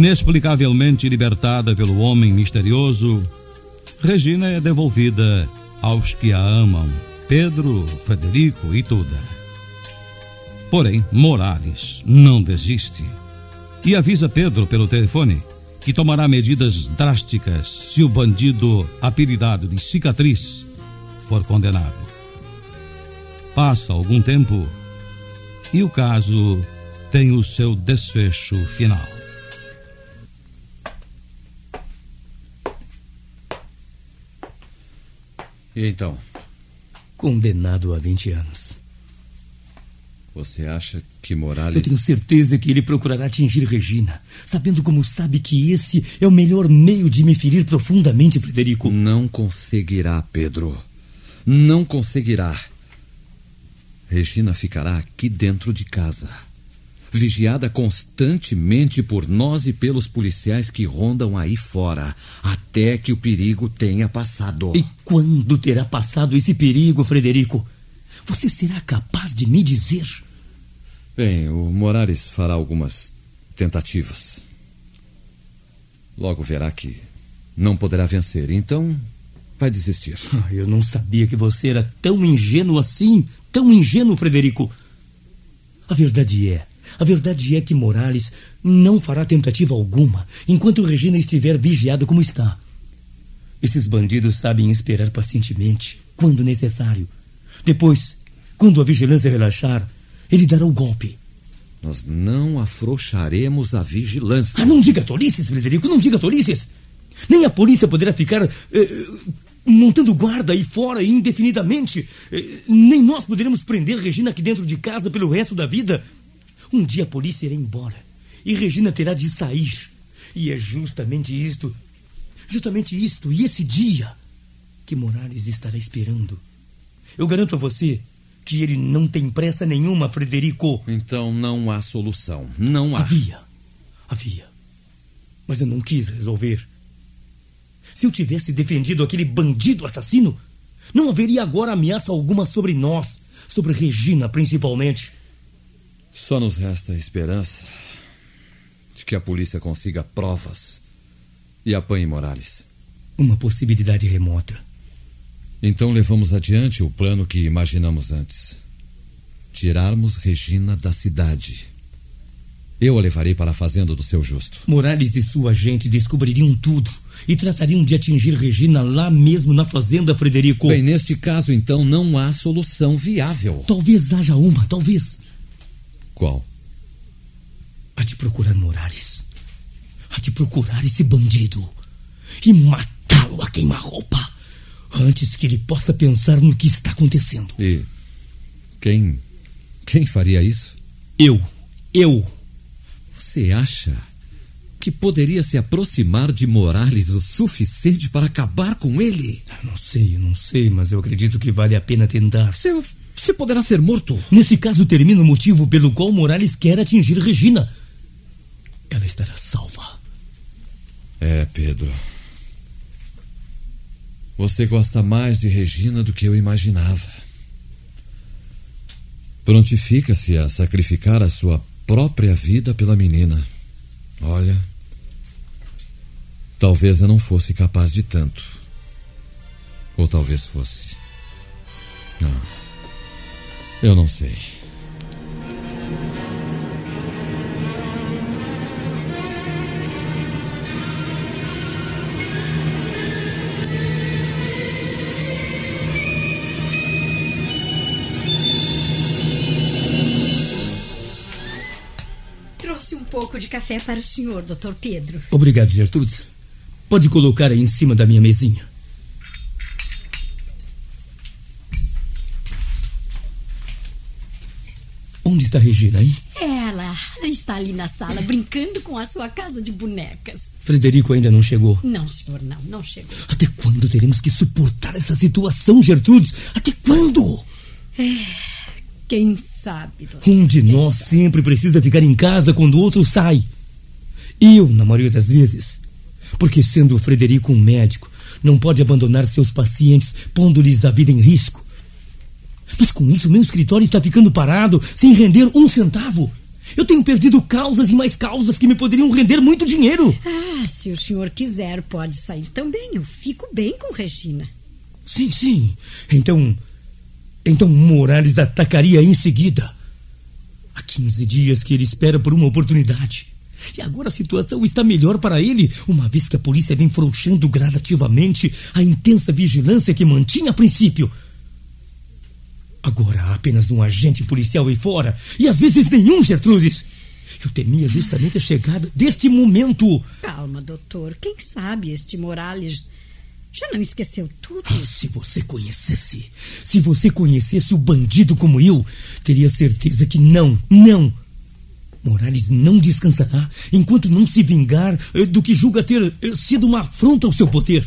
Inexplicavelmente libertada pelo homem misterioso, Regina é devolvida aos que a amam, Pedro, Frederico e Tuda. Porém, Morales não desiste e avisa Pedro pelo telefone que tomará medidas drásticas se o bandido apelidado de Cicatriz for condenado. Passa algum tempo e o caso tem o seu desfecho final. E então? Condenado a 20 anos. Você acha que Morales. Eu tenho certeza que ele procurará atingir Regina, sabendo como sabe que esse é o melhor meio de me ferir profundamente, Frederico. Não conseguirá, Pedro. Não conseguirá. Regina ficará aqui dentro de casa, vigiada constantemente por nós e pelos policiais que rondam aí fora, até que o perigo tenha passado. E quando terá passado esse perigo, Frederico? Você será capaz de me dizer? Bem, o Morales fará algumas tentativas. Logo verá que não poderá vencer, então vai desistir. Ah, Eu não sabia que você era tão ingênuo assim, tão ingênuo, Frederico. A verdade é, a verdade é que Morales não fará tentativa alguma enquanto Regina estiver vigiada como está. Esses bandidos sabem esperar pacientemente, quando necessário. Depois, quando a vigilância relaxar, ele dará o golpe. Nós não afrouxaremos a vigilância. Ah, não diga tolices, Frederico, não diga tolices. Nem a polícia poderá ficar eh, montando guarda aí fora indefinidamente. Eh, nem nós poderemos prender Regina aqui dentro de casa pelo resto da vida. Um dia a polícia irá embora e Regina terá de sair. E é justamente isto, justamente isto, e esse dia que Morales estará esperando. Eu garanto a você que ele não tem pressa nenhuma, Frederico. Então não há solução. Não há. Havia. Havia. Mas eu não quis resolver. Se eu tivesse defendido aquele bandido assassino, não haveria agora ameaça alguma sobre nós, sobre Regina principalmente. Só nos resta a esperança de que a polícia consiga provas e apanhe Morales. Uma possibilidade remota. Então levamos adiante o plano que imaginamos antes: tirarmos Regina da cidade. Eu a levarei para a fazenda do seu justo. Morales e sua gente descobririam tudo e tratariam de atingir Regina lá mesmo na fazenda, Frederico. Bem, neste caso, então, não há solução viável. Talvez haja uma, talvez. Qual? Há de procurar Morales. Há de procurar esse bandido e matá-lo a queima-roupa antes que ele possa pensar no que está acontecendo. E quem. Quem faria isso? Eu. Eu. Você acha que poderia se aproximar de Morales o suficiente para acabar com ele? Não sei, não sei, mas eu acredito que vale a pena tentar. Você, você poderá ser morto. Nesse caso, termina o motivo pelo qual Morales quer atingir Regina. Ela estará salva. É, Pedro. Você gosta mais de Regina do que eu imaginava. Prontifica-se a sacrificar a sua própria vida pela menina. Olha. Talvez eu não fosse capaz de tanto. Ou talvez fosse. Não. Eu não sei. Trouxe um pouco de café para o senhor, doutor Pedro. Obrigado, Gertrudes. Pode colocar aí em cima da minha mesinha. Está Regina, hein? Ela, está ali na sala brincando com a sua casa de bonecas. Frederico ainda não chegou. Não, senhor, não, não chegou. Até quando teremos que suportar essa situação, Gertrudes? Até quando? Quem sabe, doutor? Um de Quem nós sabe? sempre precisa ficar em casa quando o outro sai. Eu, na maioria das vezes. Porque, sendo o Frederico um médico, não pode abandonar seus pacientes, pondo-lhes a vida em risco. Mas com isso, meu escritório está ficando parado, sem render um centavo. Eu tenho perdido causas e mais causas que me poderiam render muito dinheiro. Ah, se o senhor quiser, pode sair também. Eu fico bem com Regina. Sim, sim. Então. Então Morales atacaria em seguida. Há 15 dias que ele espera por uma oportunidade. E agora a situação está melhor para ele, uma vez que a polícia vem frouxando gradativamente a intensa vigilância que mantinha a princípio. Agora há apenas um agente policial aí fora, e às vezes nenhum, Gertrudes. Eu temia justamente a chegada deste momento. Calma, doutor. Quem sabe este Morales já não esqueceu tudo? Ah, se você conhecesse, se você conhecesse o bandido como eu, teria certeza que não, não. Morales não descansará enquanto não se vingar eh, do que julga ter eh, sido uma afronta ao seu poder.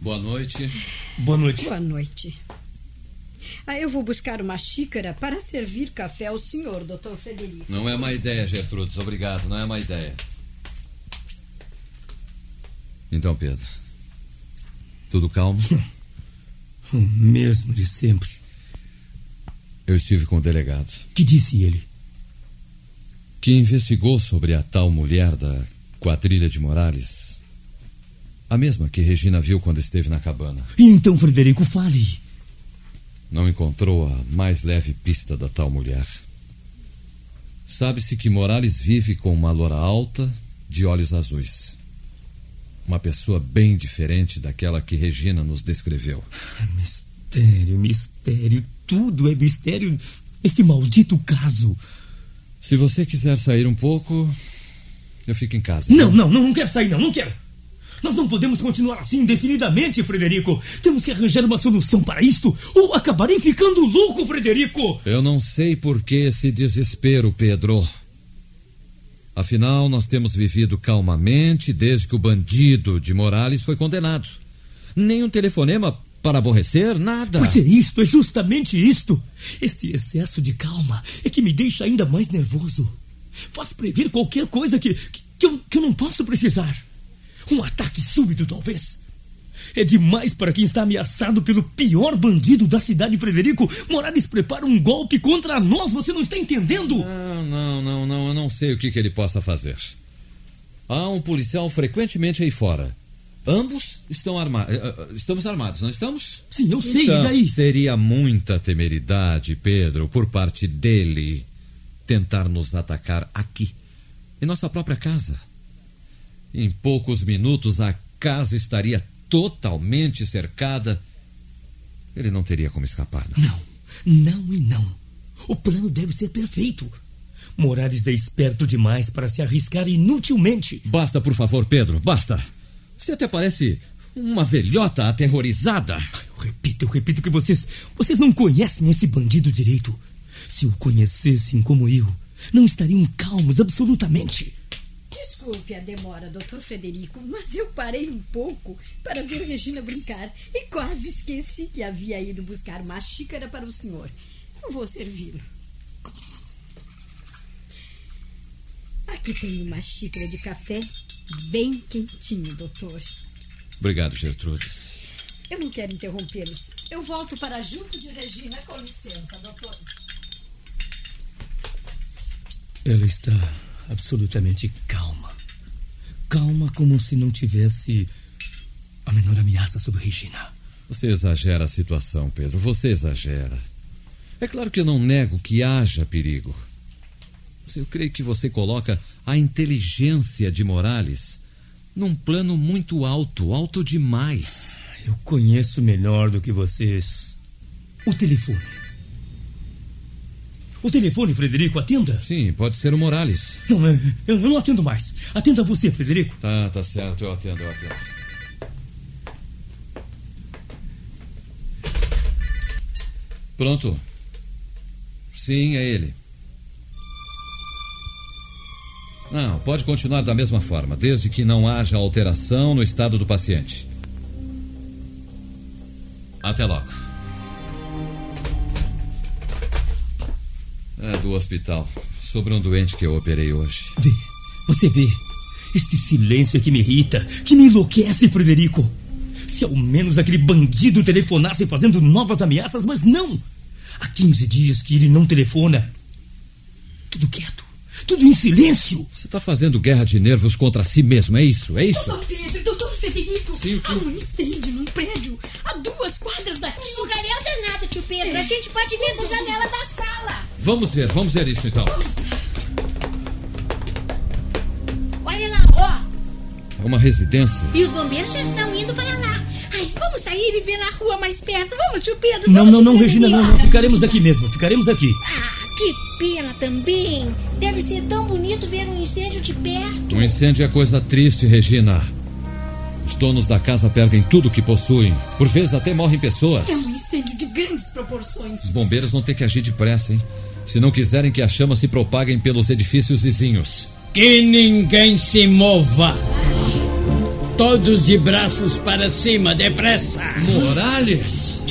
Boa noite. Boa noite. Boa noite. Ah, eu vou buscar uma xícara para servir café ao senhor, doutor Frederico. Não é má ideia, Gertrudes. Obrigado. Não é má ideia. Então, Pedro. Tudo calmo? O mesmo de sempre. Eu estive com o delegado, Que disse ele? que investigou sobre a tal mulher da quadrilha de Morales. A mesma que Regina viu quando esteve na cabana. E então, Frederico, fale. Não encontrou a mais leve pista da tal mulher. Sabe-se que Morales vive com uma loura alta, de olhos azuis. Uma pessoa bem diferente daquela que Regina nos descreveu. Mistério, mistério, tudo é mistério. Esse maldito caso. Se você quiser sair um pouco, eu fico em casa. Não, não, não, não quero sair, não, não quero. Nós não podemos continuar assim indefinidamente, Frederico. Temos que arranjar uma solução para isto, ou acabarei ficando louco, Frederico. Eu não sei por que esse desespero, Pedro. Afinal, nós temos vivido calmamente desde que o bandido de Morales foi condenado. Nem um telefonema para aborrecer, nada. Pois é isto, é justamente isto. Este excesso de calma é que me deixa ainda mais nervoso. Faz prever qualquer coisa que, que, que eu, que eu não posso precisar. Um ataque súbito, talvez. É demais para quem está ameaçado pelo pior bandido da cidade, Frederico. Morales prepara um golpe contra nós, você não está entendendo? Não, não, não, não, eu não sei o que, que ele possa fazer. Há um policial frequentemente aí fora. Ambos estão armados. Estamos armados, não estamos? Sim, eu sei, Então, e daí? Seria muita temeridade, Pedro, por parte dele, tentar nos atacar aqui, em nossa própria casa. Em poucos minutos a casa estaria totalmente cercada. Ele não teria como escapar, não. Não, não e não. O plano deve ser perfeito. Morales é esperto demais para se arriscar inutilmente. Basta, por favor, Pedro, basta. Você até parece uma velhota aterrorizada. Eu repito, eu repito que vocês. Vocês não conhecem esse bandido direito. Se o conhecessem como eu, não estariam calmos absolutamente. Desculpe a demora, doutor Frederico, mas eu parei um pouco para ver Regina brincar e quase esqueci que havia ido buscar uma xícara para o senhor. Eu vou servi-lo. Aqui tem uma xícara de café bem quentinho, doutor. Obrigado, Gertrudes. Eu não quero interrompê-los. Eu volto para junto de Regina. Com licença, doutor. Ela está absolutamente calma. Como se não tivesse a menor ameaça sobre Regina. Você exagera a situação, Pedro. Você exagera. É claro que eu não nego que haja perigo. Mas eu creio que você coloca a inteligência de Morales num plano muito alto, alto demais. Eu conheço melhor do que vocês o telefone. O telefone, Frederico, atenda. Sim, pode ser o Morales. Não, eu, eu não atendo mais. Atenda você, Frederico. Tá, tá certo, eu atendo, eu atendo. Pronto. Sim, é ele. Não, pode continuar da mesma forma, desde que não haja alteração no estado do paciente. Até logo. É do hospital. Sobre um doente que eu operei hoje. Vê, você vê. Este silêncio é que me irrita, que me enlouquece, Frederico. Se ao menos aquele bandido telefonasse fazendo novas ameaças, mas não! Há 15 dias que ele não telefona. Tudo quieto, tudo em silêncio. Você está fazendo guerra de nervos contra si mesmo, é isso? É isso? Doutor Pedro, doutor Frederico, Sim, o que- há um incêndio num prédio a duas quadras daqui. Lugareira danada, tio Pedro. A gente pode ver da janela da sala. Vamos ver, vamos ver isso então. Olha lá, ó. É uma residência. E os bombeiros já estão indo para lá. Ai, vamos sair e ver na rua mais perto. Vamos, tio Pedro. Não, vamos, não, não, Pedro. Regina, não, não. Ficaremos aqui mesmo, ficaremos aqui. Ah, que pena também. Deve ser tão bonito ver um incêndio de perto. Um incêndio é coisa triste, Regina. Os donos da casa perdem tudo que possuem. Por vezes até morrem pessoas. É um incêndio de grandes proporções. Os bombeiros vão ter que agir depressa, hein? Se não quiserem que as chamas se propaguem pelos edifícios vizinhos. Que ninguém se mova. Todos de braços para cima, depressa. Morales!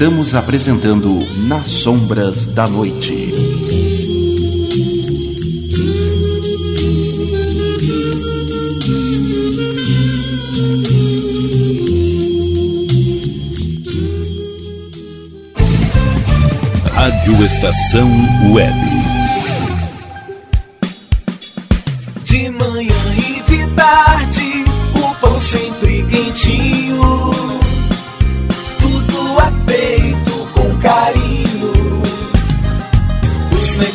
Estamos apresentando Nas Sombras da Noite. Rádio Estação Web.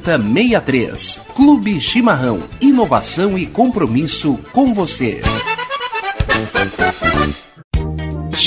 14 7063. Clube Chimarrão. Inovação e compromisso com você.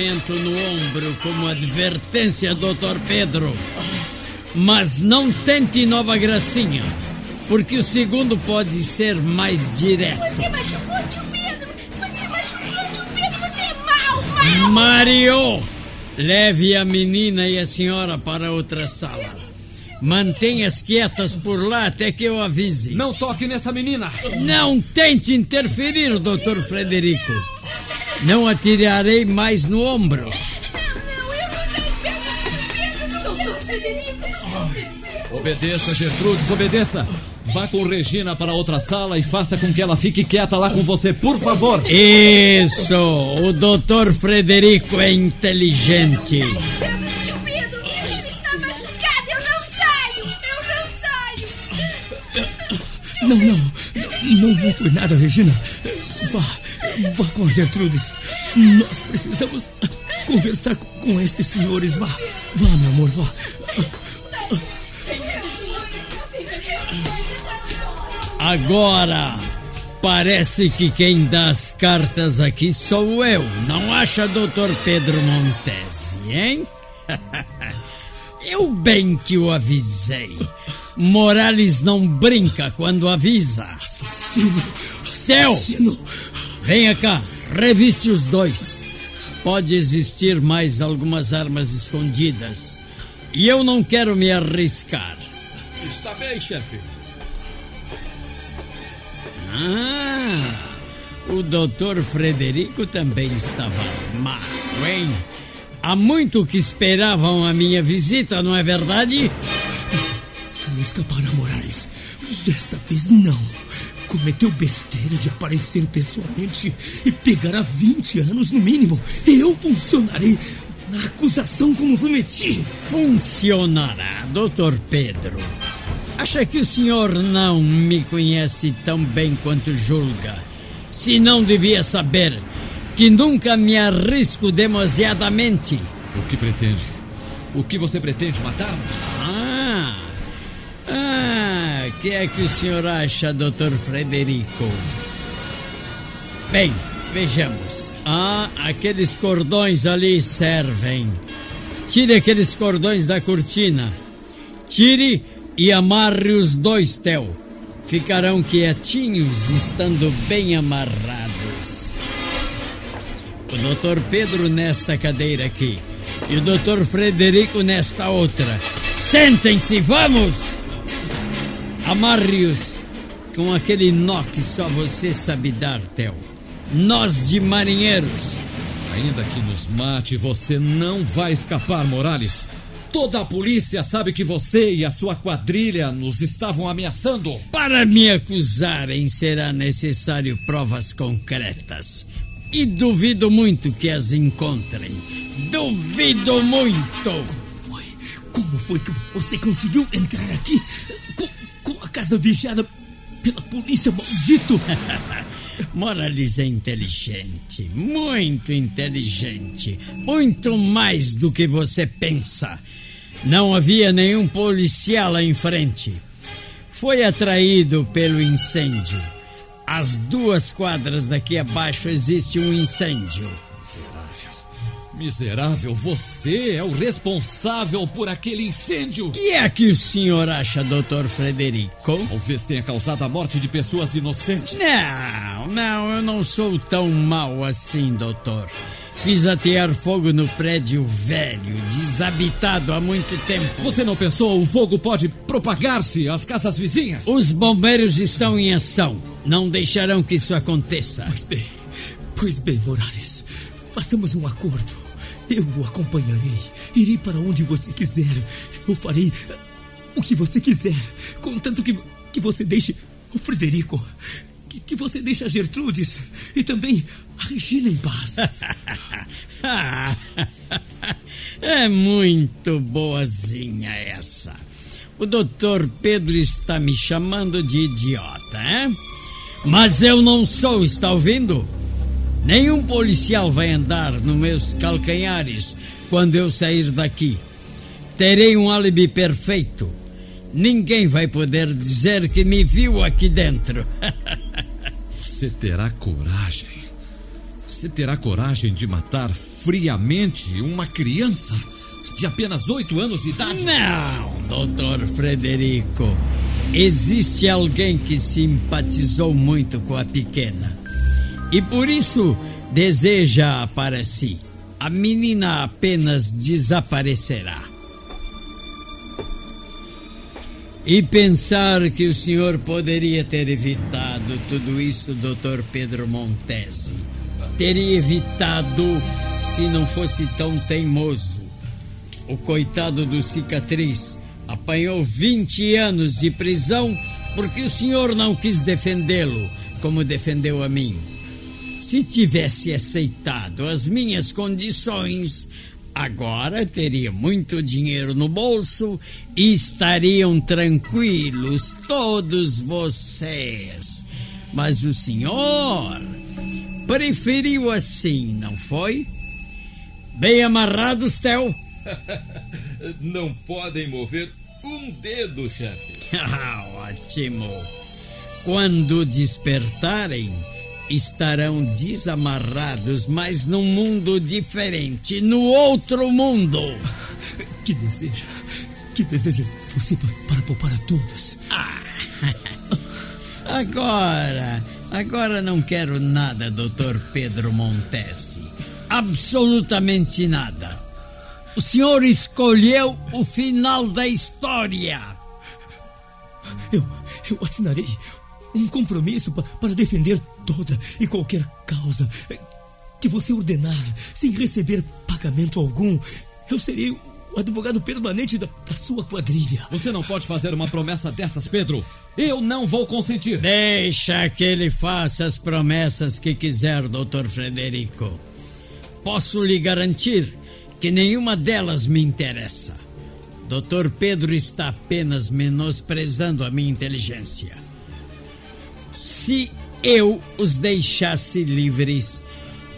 Ferimento no ombro como advertência, Dr. Pedro. Mas não tente nova gracinha, porque o segundo pode ser mais direto. Você machucou tio Pedro! Você machucou tio Pedro! Você é mau, mau! Mario, leve a menina e a senhora para outra sala. Mantenha-as quietas por lá até que eu avise. Não toque nessa menina! Não tente interferir, Dr. Frederico. Não atirarei mais no ombro. Doutor Frederico! Obedeça, Gertrudes, obedeça! Vá com Regina para outra sala e faça com que ela fique quieta lá com você, por favor! Isso! O Dr. Frederico é inteligente. Tio Pedro, ele está machucado! Eu não saio! Eu não saio! Não, não, não, não foi nada, Regina. Vá, vá com Gertrudes. Nós precisamos conversar com, estes senhores. Vá, vá, meu amor, vá. Agora, parece que quem dá as cartas aqui sou eu. Não acha, Dr. Pedro Montesi, hein? eu bem que o avisei. Morales não brinca quando avisa. Assassino! Assassino! Venha cá, reviste os dois. Pode existir mais algumas armas escondidas. E eu não quero me arriscar. Está bem, chefe. Ah, o doutor Frederico também estava armado, hein? Há muito que esperavam a minha visita, não é verdade? Você não escapará, Morales. Desta vez não. Cometeu besteira de aparecer pessoalmente e pegará 20 anos no mínimo. Eu funcionarei na acusação como prometi. Funcionará, doutor Pedro. Acha que o senhor não me conhece tão bem quanto julga? Se não devia saber que nunca me arrisco demasiadamente. O que pretende? O que você pretende? Matar-nos? Que é que o senhor acha, doutor Frederico? Bem, vejamos. Ah, aqueles cordões ali servem. Tire aqueles cordões da cortina. Tire e amarre os dois, Theo. Ficarão quietinhos, estando bem amarrados. O doutor Pedro nesta cadeira aqui. E o doutor Frederico nesta outra. Sentem-se, vamos! Amarre-os com aquele nó que só você sabe dar, Theo. Nós de marinheiros. Ainda que nos mate, você não vai escapar, Morales. Toda a polícia sabe que você e a sua quadrilha nos estavam ameaçando. Para me acusarem será necessário provas concretas. E duvido muito que as encontrem. Duvido muito! Como foi que você conseguiu entrar aqui casa vigiada pela polícia, maldito? Morales é inteligente, muito inteligente, muito mais do que você pensa. Não havia nenhum policial lá em frente. Foi atraído pelo incêndio. Às duas quadras daqui abaixo existe um incêndio. Miserável, você é o responsável por aquele incêndio. O que é que o senhor acha, doutor Frederico? Talvez tenha causado a morte de pessoas inocentes. Não, não, eu não sou tão mau assim, doutor. Fiz atear fogo no prédio velho, desabitado há muito tempo. Você não pensou o fogo pode propagar-se às casas vizinhas? Os bombeiros estão em ação. Não deixarão que isso aconteça. Pois bem, pois bem, Morales. Façamos um acordo. Eu o acompanharei. Irei para onde você quiser. Eu farei o que você quiser. Contanto que, que você deixe o Frederico. Que, que você deixe a Gertrudes. E também a Regina em paz. é muito boazinha essa. O doutor Pedro está me chamando de idiota, hein? Mas eu não sou, está ouvindo? Nenhum policial vai andar nos meus calcanhares quando eu sair daqui. Terei um álibi perfeito. Ninguém vai poder dizer que me viu aqui dentro. Você terá coragem. Você terá coragem de matar friamente uma criança de apenas oito anos de idade? Não, doutor Frederico. Existe alguém que simpatizou muito com a pequena e por isso deseja para si. A menina apenas desaparecerá. E pensar que o senhor poderia ter evitado tudo isso, doutor Pedro Montesi. Teria evitado se não fosse tão teimoso. O coitado do cicatriz apanhou 20 anos de prisão porque o senhor não quis defendê-lo como defendeu a mim. Se tivesse aceitado as minhas condições, agora teria muito dinheiro no bolso e estariam tranquilos todos vocês. Mas o senhor preferiu assim, não foi? Bem amarrados, Theo? não podem mover um dedo, chefe. Ah, ótimo. Quando despertarem, estarão desamarrados, mas num mundo diferente, no outro mundo. Que desejo, que desejo você para, para poupar a todos. Ah. Agora, agora não quero nada, doutor Pedro Montesi. Absolutamente nada. O senhor escolheu o final da história. Eu, eu assinarei um compromisso para defender toda e qualquer causa que você ordenar, sem receber pagamento algum. Eu serei o advogado permanente da, da, sua quadrilha. Você não pode fazer uma promessa dessas, Pedro. Eu não vou consentir. Deixa que ele faça as promessas que quiser, doutor Frederico. Posso lhe garantir que nenhuma delas me interessa. Doutor Pedro está apenas menosprezando a minha inteligência. Se eu os deixasse livres,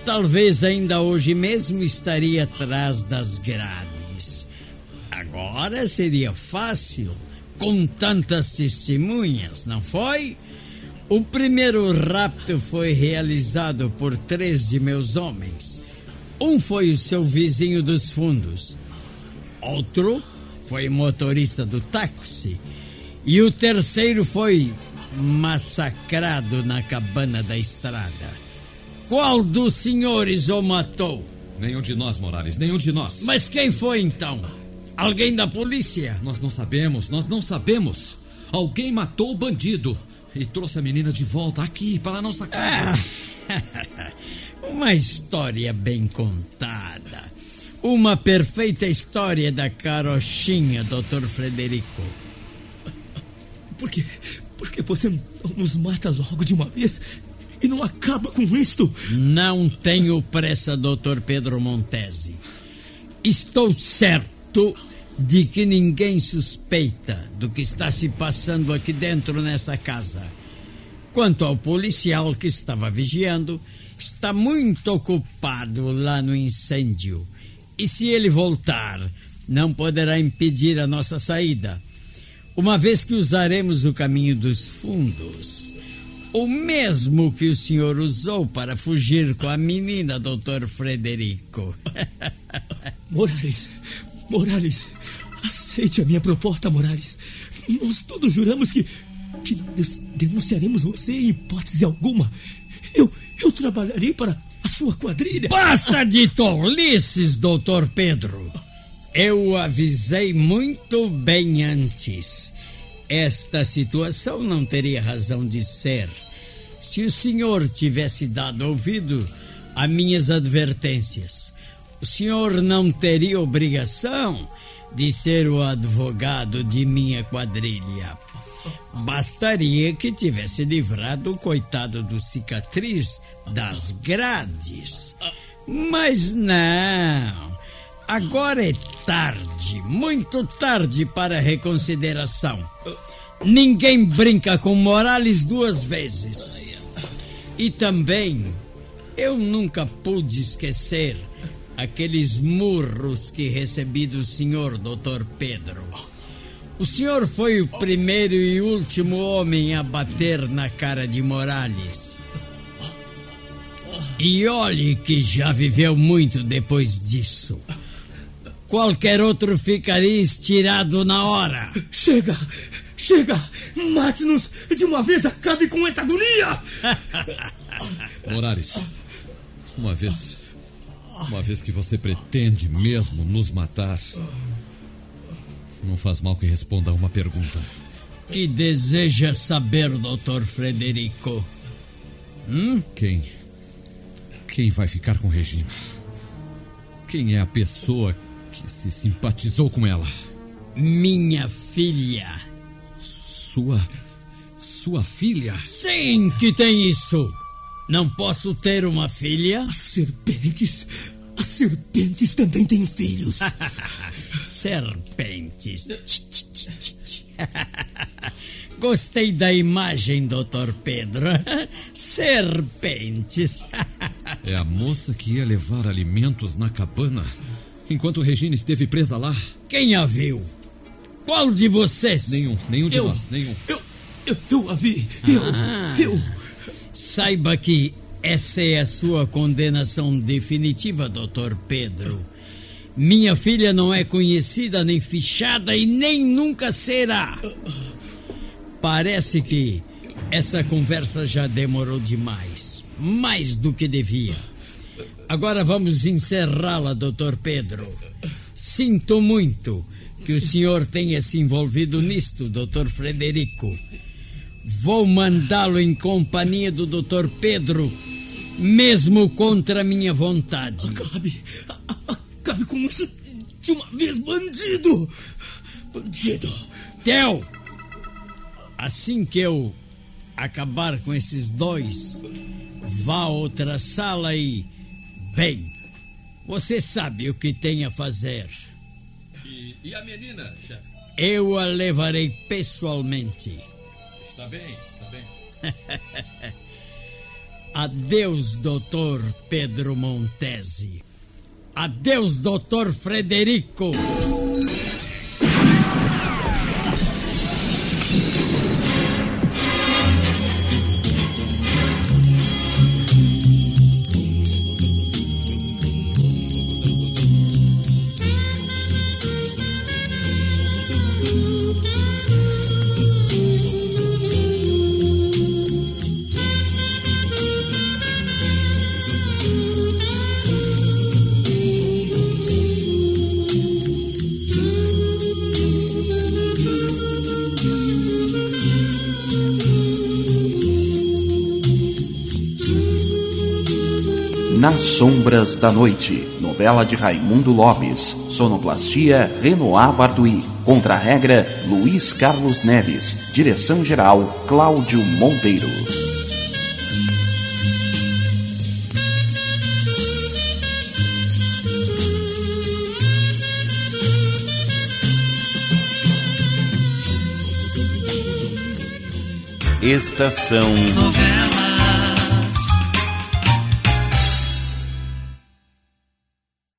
talvez ainda hoje mesmo estaria atrás das grades. Agora seria fácil, com tantas testemunhas, não foi? O primeiro rapto foi realizado por três de meus homens. Um foi o seu vizinho dos fundos, outro foi motorista do táxi, e o terceiro foi massacrado na cabana da estrada. Qual dos senhores o matou? Nenhum de nós, Morales, nenhum de nós. Mas quem foi então? Alguém da polícia? Nós não sabemos, nós não sabemos. Alguém matou o bandido e trouxe a menina de volta aqui para a nossa casa. Ah, uma história bem contada. Uma perfeita história da carochinha, doutor Frederico. Por quê? Por que você não nos mata logo de uma vez e não acaba com isto? Não tenho pressa, doutor Pedro Montesi. Estou certo de que ninguém suspeita do que está se passando aqui dentro nessa casa. Quanto ao policial que estava vigiando, está muito ocupado lá no incêndio. E se ele voltar, não poderá impedir a nossa saída, uma vez que usaremos o caminho dos fundos. O mesmo que o senhor usou para fugir com a menina, doutor Frederico. Morales, Morales, aceite a minha proposta, Morales. Nós todos juramos que, que denunciaremos você em hipótese alguma. Eu, eu trabalharei para a sua quadrilha. Basta de tolices, doutor Pedro. Eu avisei muito bem antes. Esta situação não teria razão de ser se o senhor tivesse dado ouvido a minhas advertências. O senhor não teria obrigação de ser o advogado de minha quadrilha. Bastaria que tivesse livrado o coitado do cicatriz das grades. Mas não. Agora é tarde, muito tarde para reconsideração. Ninguém brinca com Morales duas vezes. E também, eu nunca pude esquecer aqueles murros que recebi do senhor doutor Pedro. O senhor foi o primeiro e último homem a bater na cara de Morales. E olhe que já viveu muito depois disso. Qualquer outro ficaria estirado na hora. Chega! Chega! Mate-nos de uma vez, acabe com esta agonia! Morales, uma vez. Uma vez que você pretende mesmo nos matar, não faz mal que responda a uma pergunta. Que deseja saber, doutor Frederico? Hum? Quem? Quem vai ficar com Regina? Quem é a pessoa que se simpatizou com ela? Minha filha. Sua. Sua filha? Sim, que tem isso. Não posso ter uma filha? As serpentes. As serpentes também têm filhos. serpentes. Gostei da imagem, doutor Pedro. Serpentes. é a moça que ia levar alimentos na cabana enquanto Regina esteve presa lá? Quem a viu? Qual de vocês? Nenhum, nenhum de eu, nós, nenhum. Eu, eu, eu a vi. Eu, ah, eu. Saiba que essa é a sua condenação definitiva, doutor Pedro. Minha filha não é conhecida, nem fichada e nem nunca será. Parece que essa conversa já demorou demais mais do que devia. Agora vamos encerrá-la, doutor Pedro. Sinto muito que o senhor tenha se envolvido nisto, doutor Frederico. Vou mandá-lo em companhia do doutor Pedro, mesmo contra minha vontade. Acabe, acabe com isso de uma vez, bandido! Bandido! Theo! Assim que eu acabar com esses dois, vá a outra sala e. Bem, você sabe o que tem a fazer. E, e a menina, chefe? Eu a levarei pessoalmente. Está bem, está bem. Adeus, doutor Pedro Montesi. Adeus, doutor Frederico. Sombras da Noite, novela de Raimundo Lopes, sonoplastia Renoir Barduí, contra-regra Luiz Carlos Neves, direção-geral Cláudio Monteiro. Estação Novela.